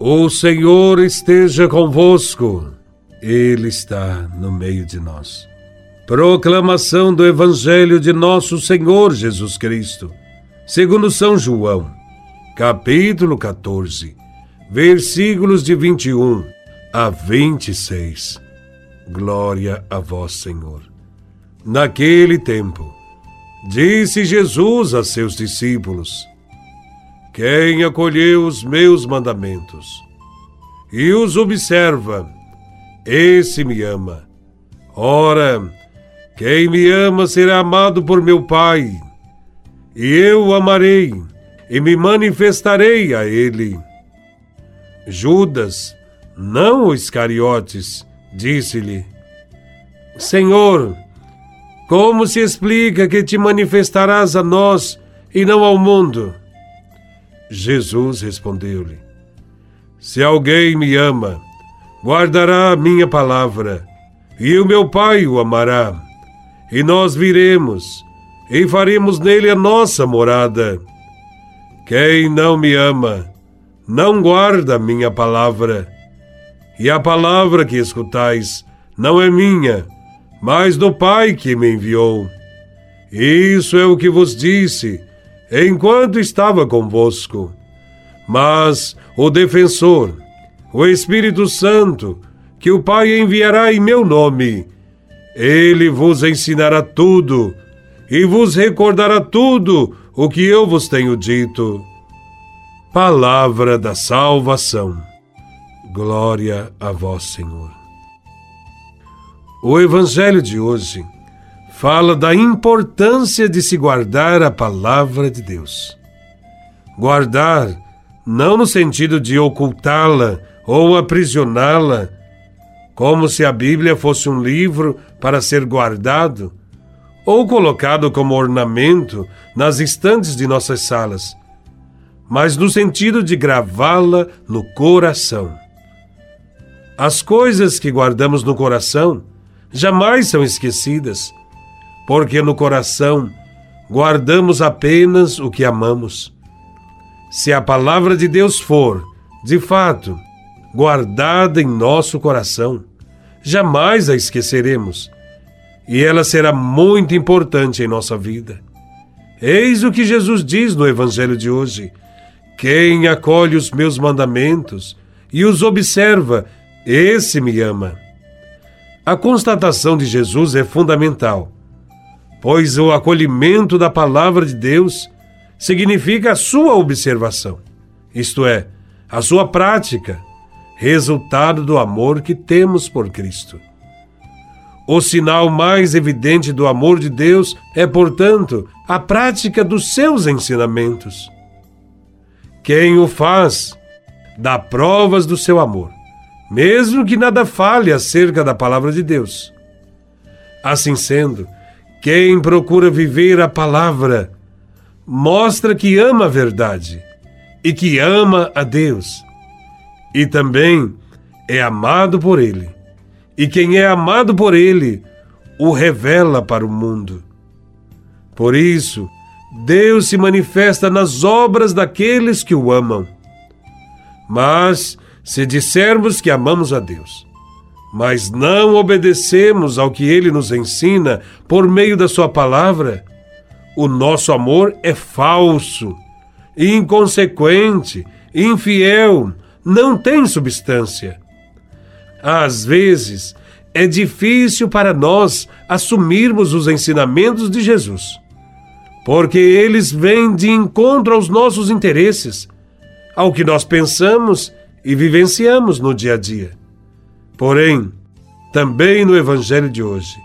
O Senhor esteja convosco, Ele está no meio de nós. Proclamação do Evangelho de Nosso Senhor Jesus Cristo, segundo São João, capítulo 14, versículos de 21 a 26. Glória a Vós, Senhor. Naquele tempo, disse Jesus a seus discípulos: quem acolheu os meus mandamentos e os observa, esse me ama. Ora, quem me ama será amado por meu Pai, e eu o amarei e me manifestarei a ele. Judas, não os Iscariotes, disse-lhe: Senhor, como se explica que te manifestarás a nós e não ao mundo? Jesus respondeu-lhe: Se alguém me ama, guardará a minha palavra, e o meu Pai o amará, e nós viremos e faremos nele a nossa morada. Quem não me ama, não guarda a minha palavra, e a palavra que escutais não é minha, mas do Pai que me enviou. Isso é o que vos disse enquanto estava convosco. Mas o defensor, o Espírito Santo, que o Pai enviará em meu nome, ele vos ensinará tudo e vos recordará tudo o que eu vos tenho dito. Palavra da salvação. Glória a vós, Senhor. O Evangelho de hoje fala da importância de se guardar a palavra de Deus. Guardar não no sentido de ocultá-la ou aprisioná-la, como se a Bíblia fosse um livro para ser guardado ou colocado como ornamento nas estantes de nossas salas, mas no sentido de gravá-la no coração. As coisas que guardamos no coração jamais são esquecidas porque no coração guardamos apenas o que amamos. Se a palavra de Deus for, de fato, guardada em nosso coração, jamais a esqueceremos e ela será muito importante em nossa vida. Eis o que Jesus diz no Evangelho de hoje: Quem acolhe os meus mandamentos e os observa, esse me ama. A constatação de Jesus é fundamental pois o acolhimento da palavra de Deus significa a sua observação, isto é, a sua prática, resultado do amor que temos por Cristo. O sinal mais evidente do amor de Deus é, portanto, a prática dos seus ensinamentos. Quem o faz dá provas do seu amor, mesmo que nada fale acerca da palavra de Deus. Assim sendo, quem procura viver a palavra mostra que ama a verdade e que ama a Deus. E também é amado por Ele. E quem é amado por Ele o revela para o mundo. Por isso, Deus se manifesta nas obras daqueles que o amam. Mas, se dissermos que amamos a Deus, mas não obedecemos ao que ele nos ensina por meio da sua palavra, o nosso amor é falso, inconsequente, infiel, não tem substância. Às vezes, é difícil para nós assumirmos os ensinamentos de Jesus, porque eles vêm de encontro aos nossos interesses, ao que nós pensamos e vivenciamos no dia a dia. Porém, também no Evangelho de hoje,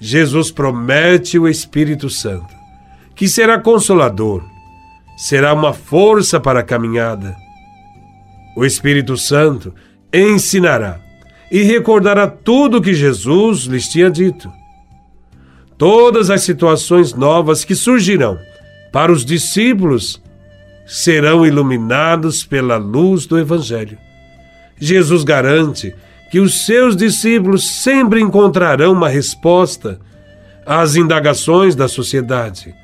Jesus promete o Espírito Santo, que será consolador, será uma força para a caminhada. O Espírito Santo ensinará e recordará tudo o que Jesus lhes tinha dito. Todas as situações novas que surgirão para os discípulos serão iluminados pela luz do Evangelho. Jesus garante que os seus discípulos sempre encontrarão uma resposta às indagações da sociedade,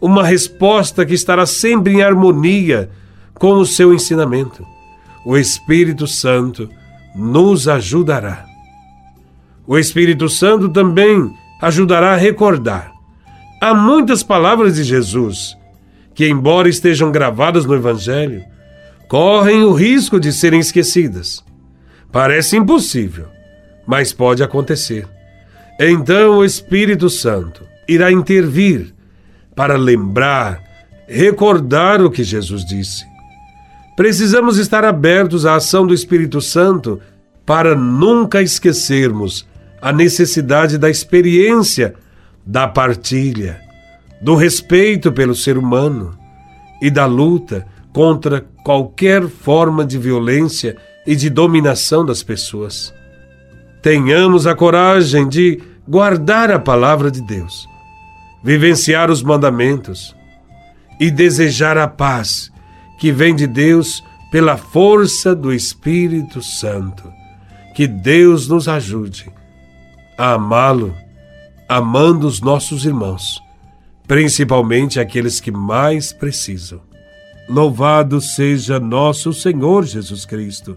uma resposta que estará sempre em harmonia com o seu ensinamento, o Espírito Santo nos ajudará. O Espírito Santo também ajudará a recordar. Há muitas palavras de Jesus que, embora estejam gravadas no Evangelho, correm o risco de serem esquecidas. Parece impossível, mas pode acontecer. Então o Espírito Santo irá intervir para lembrar, recordar o que Jesus disse. Precisamos estar abertos à ação do Espírito Santo para nunca esquecermos a necessidade da experiência, da partilha, do respeito pelo ser humano e da luta contra qualquer forma de violência e de dominação das pessoas. Tenhamos a coragem de guardar a palavra de Deus, vivenciar os mandamentos e desejar a paz que vem de Deus pela força do Espírito Santo. Que Deus nos ajude a amá-lo, amando os nossos irmãos, principalmente aqueles que mais precisam. Louvado seja nosso Senhor Jesus Cristo,